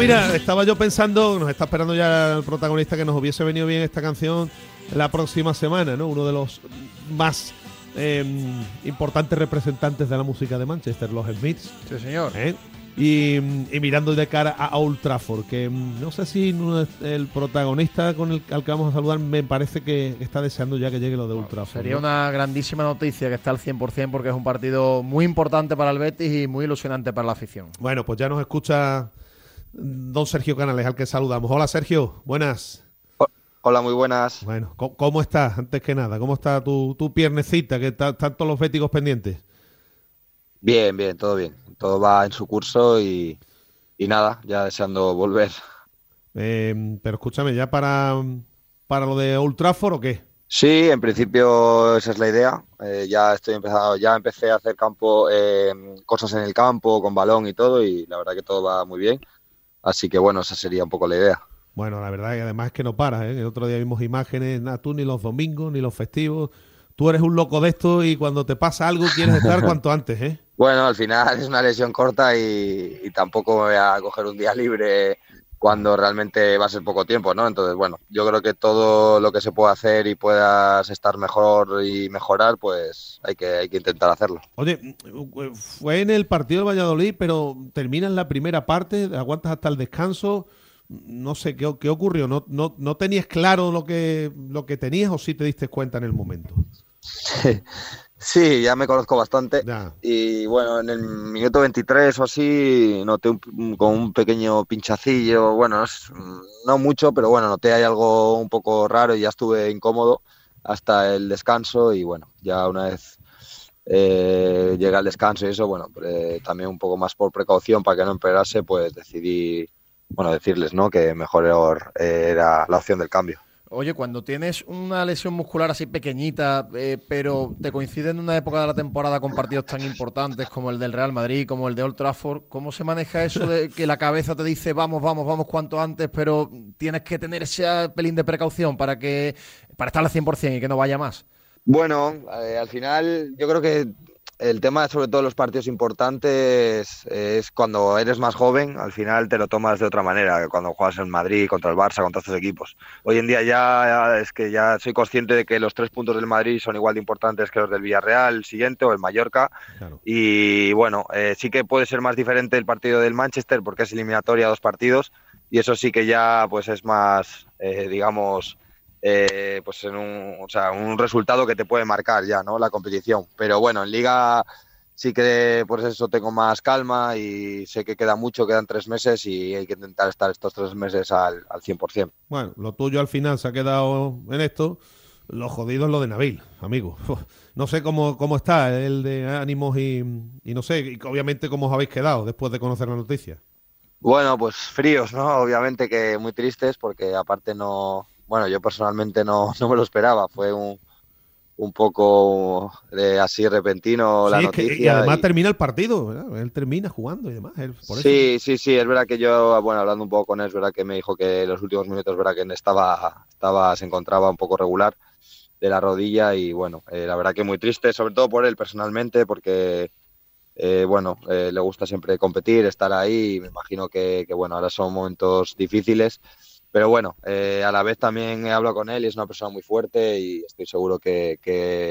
mira, estaba yo pensando, nos está esperando ya el protagonista que nos hubiese venido bien esta canción la próxima semana, ¿no? Uno de los más eh, importantes representantes de la música de Manchester, los Smiths. Sí, señor. ¿eh? Y, y, mirando de cara a Old Trafford, que mm, no sé si el protagonista con el al que vamos a saludar me parece que está deseando ya que llegue lo de Old Trafford. Sería una grandísima noticia que está al 100% porque es un partido muy importante para el Betis y muy ilusionante para la afición. Bueno, pues ya nos escucha don Sergio Canales, al que saludamos. Hola Sergio, buenas. Hola, muy buenas. Bueno, ¿cómo, estás? Antes que nada, ¿cómo está tu, tu piernecita? Que están todos los béticos pendientes. Bien, bien, todo bien. Todo va en su curso y, nada, ya deseando volver. Eh, pero escúchame, ¿ya para, para lo de Old Trafford o qué? Sí, en principio esa es la idea. Eh, ya estoy empezado, ya empecé a hacer campo, eh, cosas en el campo, con balón y todo, y la verdad que todo va muy bien. Así que bueno, esa sería un poco la idea. Bueno, la verdad que además es que no paras, ¿eh? El otro día vimos imágenes, nada, tú ni los domingos, ni los festivos. Tú eres un loco de esto y cuando te pasa algo quieres estar cuanto antes, ¿eh? Bueno, al final es una lesión corta y, y tampoco me voy a coger un día libre cuando realmente va a ser poco tiempo, ¿no? Entonces, bueno, yo creo que todo lo que se pueda hacer y puedas estar mejor y mejorar, pues hay que, hay que intentar hacerlo. Oye, fue en el partido de Valladolid, pero termina en la primera parte, aguantas hasta el descanso. No sé qué, qué ocurrió. ¿No, no, no tenías claro lo que, lo que tenías o sí te diste cuenta en el momento? Sí, ya me conozco bastante. Y bueno, en el minuto 23 o así noté un, con un pequeño pinchacillo. Bueno, no mucho, pero bueno, noté ahí algo un poco raro y ya estuve incómodo hasta el descanso. Y bueno, ya una vez eh, llega el descanso y eso, bueno, eh, también un poco más por precaución para que no empeorase, pues decidí, bueno, decirles, ¿no? Que mejor era la opción del cambio. Oye, cuando tienes una lesión muscular así pequeñita, eh, pero te coincide en una época de la temporada con partidos tan importantes como el del Real Madrid, como el de Old Trafford, ¿cómo se maneja eso de que la cabeza te dice vamos, vamos, vamos cuanto antes, pero tienes que tener ese pelín de precaución para que para estar al 100% y que no vaya más? Bueno, eh, al final yo creo que el tema, sobre todo los partidos importantes, es cuando eres más joven, al final te lo tomas de otra manera que cuando juegas en Madrid contra el Barça, contra estos equipos. Hoy en día ya es que ya soy consciente de que los tres puntos del Madrid son igual de importantes que los del Villarreal, el siguiente o el Mallorca. Y bueno, eh, sí que puede ser más diferente el partido del Manchester porque es eliminatoria dos partidos y eso sí que ya pues es más, eh, digamos, eh, pues en un, o sea, un resultado que te puede marcar ya, ¿no? La competición. Pero bueno, en liga sí que por eso tengo más calma y sé que queda mucho, quedan tres meses y hay que intentar estar estos tres meses al, al 100%. Bueno, lo tuyo al final se ha quedado en esto. Lo jodido es lo de Nabil, amigo. No sé cómo, cómo está el de ánimos y, y no sé, y obviamente cómo os habéis quedado después de conocer la noticia. Bueno, pues fríos, ¿no? Obviamente que muy tristes porque aparte no, bueno, yo personalmente no, no me lo esperaba, fue un, un poco de así repentino la noticia. y además termina el partido, él termina jugando y demás. sí, sí, sí, es verdad que yo, bueno, hablando un poco con él, es verdad que me dijo que los últimos minutos, verdad que estaba, estaba, se encontraba un poco regular de la rodilla y bueno, eh, la verdad que muy triste, sobre todo por él personalmente, porque eh, bueno, eh, le gusta siempre competir, estar ahí, y me imagino que, que bueno, ahora son momentos difíciles pero bueno, eh, a la vez también he hablado con él y es una persona muy fuerte y estoy seguro que,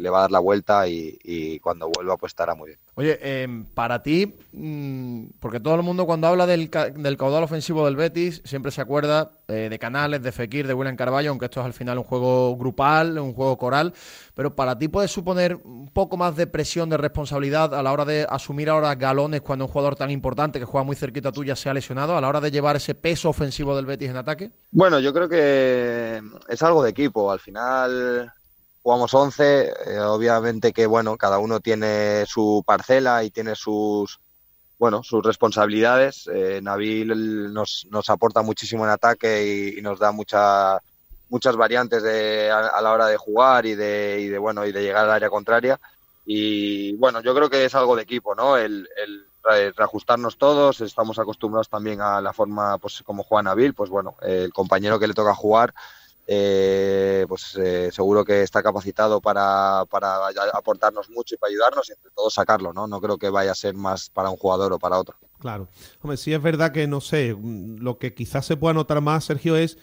le va a dar la vuelta y, cuando vuelva pues estará muy bien. Oye, em, para ti, mm, porque todo el mundo cuando habla del, del, caudal ofensivo del Betis siempre se acuerda de Canales, de Fekir, de William Carballo, aunque esto es al final un juego grupal, un juego coral, pero para ti puede suponer un poco más de presión, de responsabilidad a la hora de asumir ahora galones cuando un jugador tan importante que juega muy cerquita tuya se ha lesionado, a la hora de llevar ese peso ofensivo del Betis en ataque? Bueno, yo creo que es algo de equipo. Al final jugamos 11, eh, obviamente que bueno, cada uno tiene su parcela y tiene sus bueno, sus responsabilidades. Eh, Nabil nos, nos, aporta muchísimo en ataque y, nos da muchas muchas variantes a, la hora de jugar y de, y de bueno y de llegar al área contraria. Y bueno, yo creo que es algo de equipo, ¿no? El, el reajustarnos todos, estamos acostumbrados también a la forma pues como juega Nabil, pues bueno, el compañero que le toca jugar eh, pues eh, seguro que está capacitado para, para, aportarnos mucho y para ayudarnos y entre todos sacarlo, ¿no? No creo que vaya a ser más para un jugador o para otro. Claro. Hombre, sí es verdad que, no sé, lo que quizás se pueda notar más, Sergio, es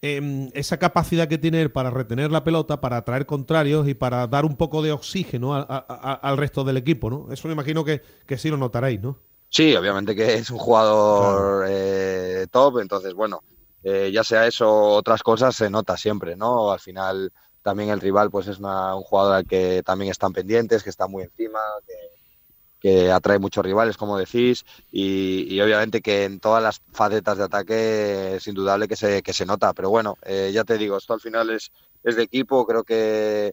em, esa capacidad que tiene él para retener la pelota, para atraer contrarios y para dar un poco de oxígeno al resto del equipo, ¿no? Eso me imagino que, que sí lo notaréis, ¿no? Sí, obviamente que es un jugador eh, top, entonces, bueno, eh, ya sea eso o otras cosas, se nota siempre, ¿no? Al final también el rival pues es un jugador al que también están pendientes, que está muy encima, que, atrae muchos rivales, como decís, y, obviamente que en todas las facetas de ataque es indudable que se, que se nota, pero bueno, eh, ya te digo, esto al final es, es de equipo, creo que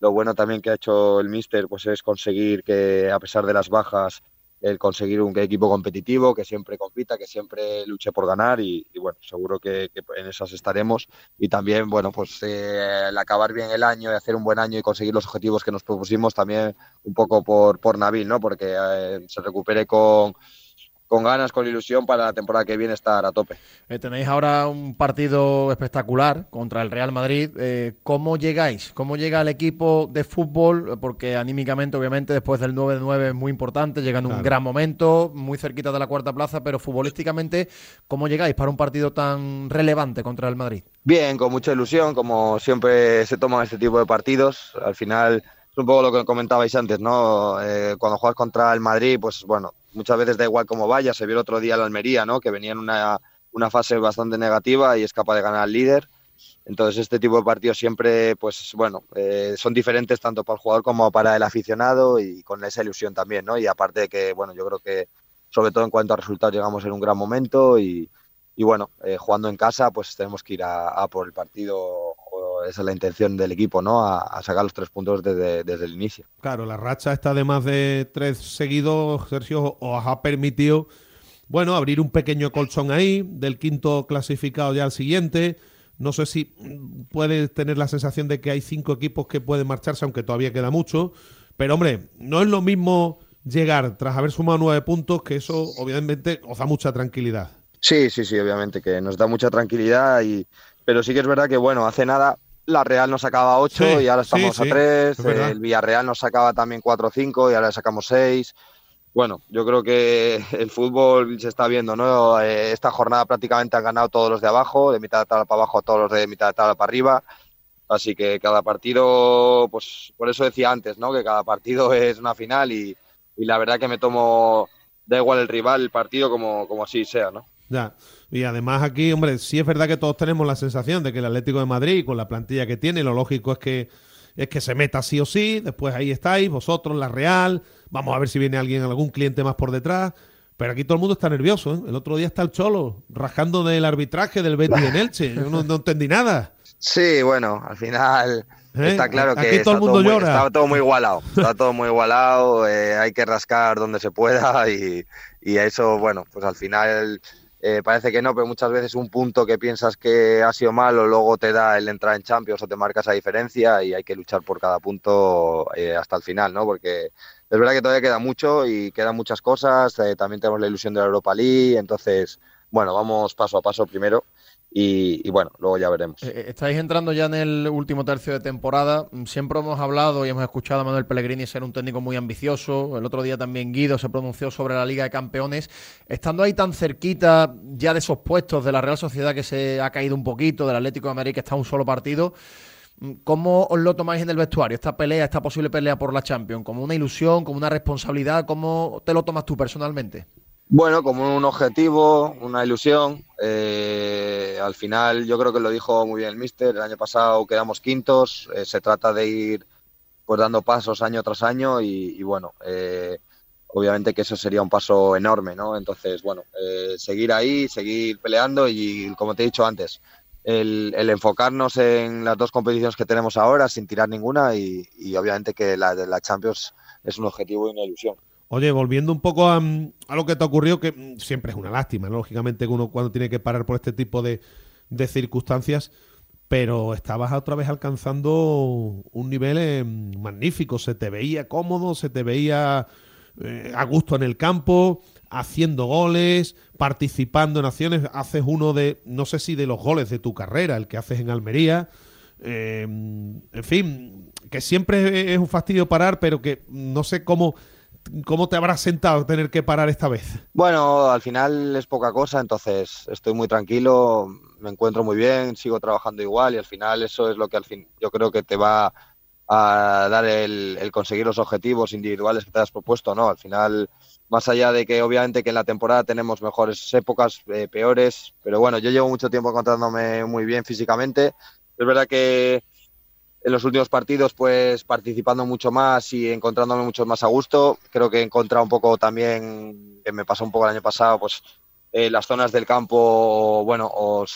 lo bueno también que ha hecho el Mister pues es conseguir que a pesar de las bajas el conseguir un equipo competitivo, que siempre compita, que siempre luche por ganar y, bueno, seguro que, en esas estaremos. Y también, bueno, pues eh, el acabar bien el año y hacer un buen año y conseguir los objetivos que nos propusimos también un poco por, por Nabil, ¿no? Porque eh, se recupere con con ganas, con ilusión para la temporada que viene estar a tope. Eh, tenéis ahora un partido espectacular contra el Real Madrid. Eh, ¿Cómo llegáis? ¿Cómo llega el equipo de fútbol? Porque anímicamente, obviamente, después del 9-9 es muy importante, llega en un gran momento, muy cerquita de la cuarta plaza, pero futbolísticamente, ¿cómo llegáis para un partido tan relevante contra el Madrid? Bien, con mucha ilusión, como siempre se toman este tipo de partidos. Al final un poco lo que comentabais antes, ¿no? Eh, cuando juegas contra el Madrid, pues bueno, muchas veces da igual cómo vaya. Se vio el otro día la Almería, ¿no? Que venía en una, una fase bastante negativa y es capaz de ganar al líder. Entonces este tipo de partidos siempre, pues bueno, eh, son diferentes tanto para el jugador como para el aficionado y con esa ilusión también, ¿no? Y aparte de que, bueno, yo creo que sobre todo en cuanto a resultados llegamos en un gran momento y, y bueno, eh, jugando en casa, pues tenemos que ir a, por el partido, esa es la intención del equipo, ¿no? A, sacar los tres puntos desde, desde, el inicio. Claro, la racha está de más de tres seguidos, Sergio, os ha permitido, bueno, abrir un pequeño colchón ahí, del quinto clasificado ya al siguiente. No sé si puedes tener la sensación de que hay cinco equipos que pueden marcharse, aunque todavía queda mucho. Pero, hombre, no es lo mismo llegar tras haber sumado nueve puntos, que eso obviamente os da mucha tranquilidad. Sí, sí, sí, obviamente que nos da mucha tranquilidad, y, pero sí que es verdad que, bueno, hace nada la Real nos sacaba 8 y ahora estamos a 3, el Villarreal nos sacaba también 4 o 5 y ahora sacamos 6. Bueno, yo creo que el fútbol se está viendo, ¿no? Eh, esta jornada prácticamente han ganado todos los de abajo, de mitad de tabla para abajo, todos los de mitad de tabla para arriba. Así que cada partido, pues por eso decía antes, ¿no? Que cada partido es una final y, y la verdad que me tomo, da igual el rival, el partido, como, como así sea, ¿no? Ya. Y además aquí, hombre, sí es verdad que todos tenemos la sensación de que el Atlético de Madrid, con la plantilla que tiene, lo lógico es que es que se meta sí o sí, después ahí estáis, vosotros, la Real, vamos a ver si viene alguien, algún cliente más por detrás. Pero aquí todo el mundo está nervioso. ¿eh? El otro día está el Cholo, rajando del arbitraje del Betis en Elche. Yo no, entendí nada. Sí, bueno, al final ¿Eh? está claro que aquí todo el mundo llora. está todo muy igualado. Está todo muy igualado. Eh, hay que rascar donde se pueda y, y eso, bueno, pues al final eh, parece que no, pero muchas veces un punto que piensas que ha sido malo luego te da el entrar en Champions o te marca esa diferencia y hay que luchar por cada punto eh, hasta el final, ¿no? Porque es verdad que todavía queda mucho y quedan muchas cosas, eh, también tenemos la ilusión de la Europa League, entonces, bueno, vamos paso a paso primero y, bueno, luego ya veremos. Eh, eh, estáis entrando ya en el último tercio de temporada. Siempre hemos hablado y hemos escuchado a Manuel Pellegrini ser un técnico muy ambicioso. El otro día también Guido se pronunció sobre la Liga de Campeones. Estando ahí tan cerquita ya de esos puestos de la Real Sociedad que se ha caído un poquito, del Atlético de Madrid que está un solo partido. Mm, ¿Cómo os lo tomáis en el vestuario, esta pelea, esta posible pelea por la Champions? ¿Como una ilusión, como una responsabilidad? ¿Cómo te lo tomas tú personalmente? Bueno, como un objetivo, una ilusión. Eh, al final, yo creo que lo dijo muy bien el míster. El año pasado quedamos quintos. Eh, se trata de ir pues dando pasos año tras año y, bueno, eh, obviamente que eso sería un paso enorme, ¿no? Entonces, bueno, seguir ahí, seguir peleando y, como te he dicho antes, el, enfocarnos en las dos competiciones que tenemos ahora sin tirar ninguna y, obviamente que la de la Champions es un objetivo y una ilusión. Oye, volviendo un poco a, lo que te ocurrió, que mm, siempre es una lástima, lógicamente, que uno cuando tiene que parar por este tipo de, circunstancias, pero estabas otra vez alcanzando un nivel eh, magnífico, se te veía cómodo, se te veía eh, a gusto en el campo, haciendo goles, participando en acciones. Haces uno de, no sé si de los goles de tu carrera, el que haces en Almería. Eh, en fin, que siempre es un fastidio parar, pero que no sé cómo, cómo te habrás sentado tener que parar esta vez. Bueno, al final es poca cosa, entonces estoy muy tranquilo, me encuentro muy bien, sigo trabajando igual y al final eso es lo que al fin yo creo que te va a dar el, conseguir los objetivos individuales que te has propuesto, ¿no? Al final, más allá de que obviamente que en la temporada tenemos mejores épocas, eh, peores, pero bueno, yo llevo mucho tiempo encontrándome muy bien físicamente. Es verdad que en los últimos partidos, pues participando mucho más y encontrándome mucho más a gusto. Creo que he encontrado un poco también, que me pasó un poco el año pasado, pues eh, las zonas del campo, bueno, o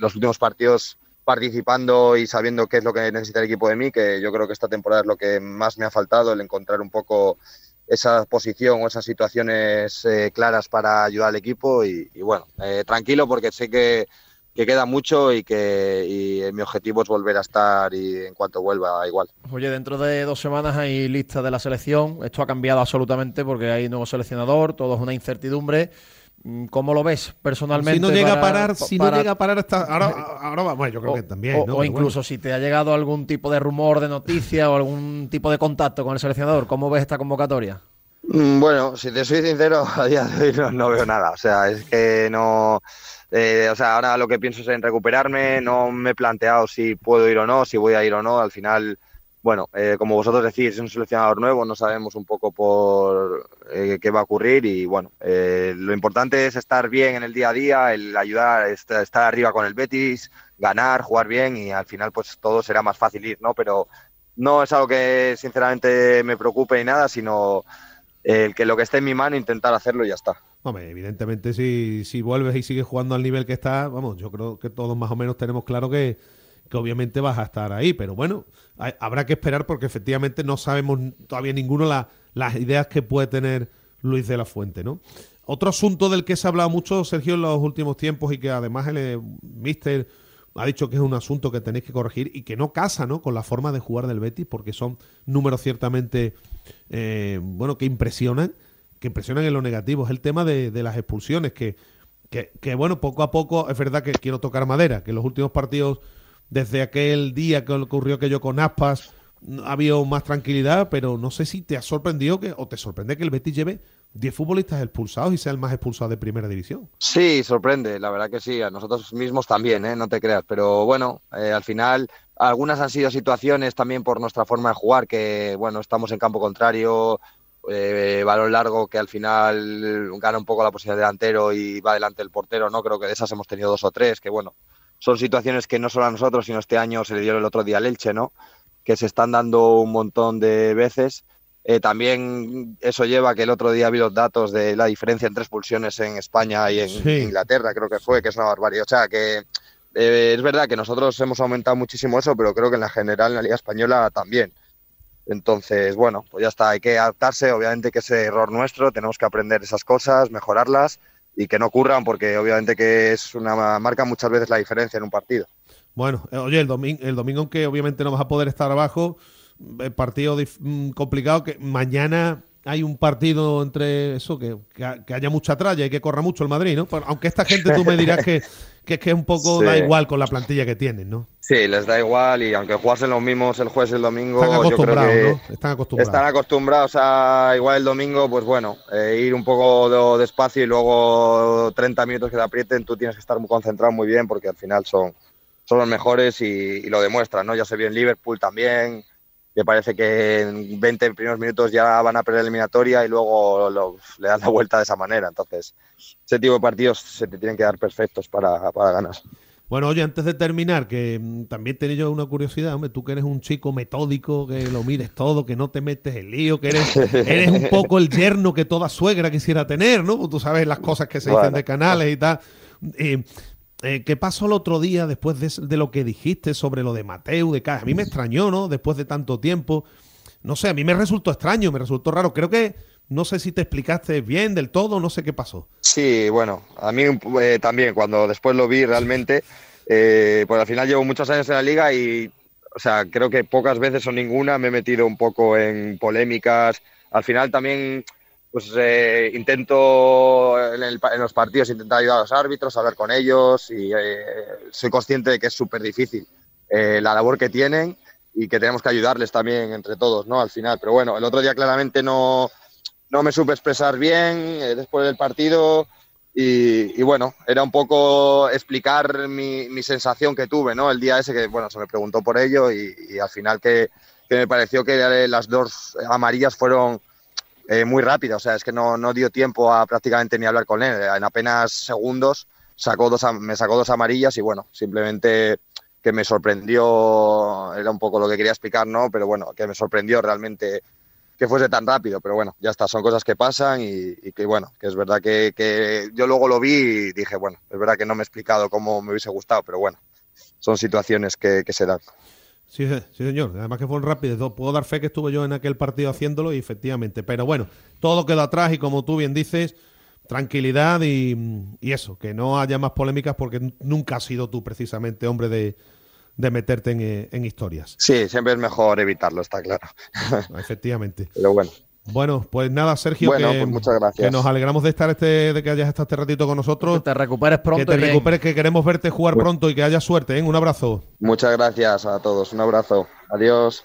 los últimos partidos participando y sabiendo qué es lo que necesita el equipo de mí, que yo creo que esta temporada es lo que más me ha faltado, el encontrar un poco esa posición o esas situaciones eh, claras para ayudar al equipo y, bueno, eh, tranquilo porque sé que, queda mucho y que mi objetivo es volver a estar y en cuanto vuelva igual. Oye, dentro de dos semanas hay lista de la selección, esto ha cambiado absolutamente porque hay nuevo seleccionador, todo es una incertidumbre. Mm, ¿Cómo lo ves personalmente? Si no llega a parar, si no llega a parar hasta ahora, ahora bueno, yo creo que también. O, incluso si te ha llegado algún tipo de rumor, de noticia o algún tipo de contacto con el seleccionador, ¿cómo ves esta convocatoria? Mm, bueno, si te soy sincero, a día de hoy no, veo nada. O sea, es que no. Eh, o sea, ahora lo que pienso es en recuperarme. No me he planteado si puedo ir o no, si voy a ir o no. Al final bueno, eh, como vosotros decís, es un seleccionador nuevo, no sabemos un poco por eh, qué va a ocurrir y bueno, lo importante es estar bien en el día a día, el ayudar, estar arriba con el Betis, ganar, jugar bien y al final pues todo será más fácil ir, ¿no? Pero no es algo que sinceramente me preocupe ni nada, sino el que lo que esté en mi mano intentar hacerlo y ya está. Hombre, evidentemente si, si vuelves y sigues jugando al nivel que está, vamos, yo creo que todos más o menos tenemos claro que que obviamente vas a estar ahí, pero bueno, habrá que esperar porque efectivamente no sabemos todavía ninguno las ideas que puede tener Luis de la Fuente, ¿no? Otro asunto del que se ha hablado mucho, Sergio, en los últimos tiempos y que además el eh, Mister ha dicho que es un asunto que tenéis que corregir y que no casa ¿no? con la forma de jugar del Betis porque son números ciertamente, eh, bueno, que impresionan, que impresionan en lo negativo. Es el tema de, las expulsiones, que, que, bueno, poco a poco, es verdad que quiero tocar madera, que en los últimos partidos desde aquel día que ocurrió aquello con Aspas, ha habido más tranquilidad, pero no sé si te ha sorprendido que, o te sorprende que el Betis lleve 10 futbolistas expulsados y sea el más expulsado de primera división. Sí, sorprende, la verdad que sí, a nosotros mismos también, ¿eh? no te creas, pero bueno, eh, al final algunas han sido situaciones también por nuestra forma de jugar, que bueno, estamos en campo contrario, eh, balón largo que al final gana un poco la posición de delantero y va delante del portero, ¿no? Creo que de esas hemos tenido dos o tres, que bueno, son situaciones que no solo a nosotros, sino este año se le dio el otro día al Elche, ¿no? Que se están dando un montón de veces. Eh, también eso lleva a que el otro día vi los datos de la diferencia entre expulsiones en España y en Inglaterra, creo que fue, que es una barbaridad. O sea, que eh, es verdad que nosotros hemos aumentado muchísimo eso, pero creo que en la general, en la Liga Española también. Entonces, bueno, pues ya está, hay que adaptarse, obviamente que es error nuestro, tenemos que aprender esas cosas, mejorarlas y que no ocurran porque obviamente que es una marca muchas veces la diferencia en un partido. Bueno, eh, oye, el domingo, el domingo que obviamente no vas a poder estar abajo, partido mm, complicado que mañana hay un partido entre eso, que, que, haya mucha tralla y que corra mucho el Madrid, ¿no? Aunque esta gente tú me dirás que, que es que un poco da igual con la plantilla que tienen, ¿no? Sí, les da igual y aunque jugasen los mismos el jueves y el domingo, están acostumbrados, ¿no? Están acostumbrados. Están acostumbrados a igual el domingo, pues bueno, eh, ir un poco despacio y luego 30 minutos que te aprieten, tú tienes que estar muy concentrado muy bien porque al final son, son los mejores y, y lo demuestran, ¿no? Ya se vio en Liverpool también, que parece que en 20 primeros minutos ya van a perder la eliminatoria y luego le dan la vuelta de esa manera. Entonces, ese tipo de partidos se te tienen que dar perfectos para, para ganar. Bueno, oye, antes de terminar, que mm, también tenía yo una curiosidad, hombre, tú que eres un chico metódico, que lo mires todo, que no te metes en lío, que eres, eres un poco el yerno que toda suegra quisiera tener, ¿no? Tú sabes las cosas que se dicen de canales y tal. Eh, eh, ¿Qué pasó el otro día después de, lo que dijiste sobre lo de Mateo, de A mí me extrañó, ¿no? Después de tanto tiempo. No sé, a mí me resultó extraño, me resultó raro. Creo que no sé si te explicaste bien del todo, no sé qué pasó. Sí, bueno, a mí eh, también, cuando después lo vi realmente, eh, pues al final llevo muchos años en la liga y, o sea, creo que pocas veces o ninguna me he metido un poco en polémicas. Al final también pues eh, intento en, los partidos intentar ayudar a los árbitros, hablar con ellos y eh, soy consciente de que es súper difícil eh, la labor que tienen y que tenemos que ayudarles también entre todos, ¿no? Al final. Pero bueno, el otro día claramente no, no me supe expresar bien después del partido y, bueno, era un poco explicar mi, mi, sensación que tuve, ¿no? El día ese que, bueno, se me preguntó por ello y, y al final que, que me pareció que las dos amarillas fueron eh, muy rápida, o sea, es que no, no, dio tiempo a prácticamente ni hablar con él. En apenas segundos sacó dos, me sacó dos amarillas y bueno, simplemente que me sorprendió, era un poco lo que quería explicar, ¿no? Pero bueno, que me sorprendió realmente que fuese tan rápido, pero bueno, ya está, son cosas que pasan y, que bueno, que es verdad que, que, yo luego lo vi y dije, bueno, es verdad que no me he explicado cómo me hubiese gustado, pero bueno, son situaciones que, que se dan. Sí, sí, señor. Además que fue rápido. Puedo dar fe que estuve yo en aquel partido haciéndolo y efectivamente. Pero bueno, todo quedó atrás y como tú bien dices, tranquilidad y, eso, que no haya más polémicas porque nunca has sido tú precisamente hombre de, meterte en, en, historias. Sí, siempre es mejor evitarlo, está claro. Efectivamente. Pero bueno. Bueno, pues nada, Sergio, que, pues muchas gracias. que, nos alegramos de estar este, de que hayas estado este ratito con nosotros. Que te recuperes pronto. Que te recuperes, que queremos verte jugar pronto y que haya suerte. ¿eh? Un abrazo. Muchas gracias a todos. Un abrazo. Adiós.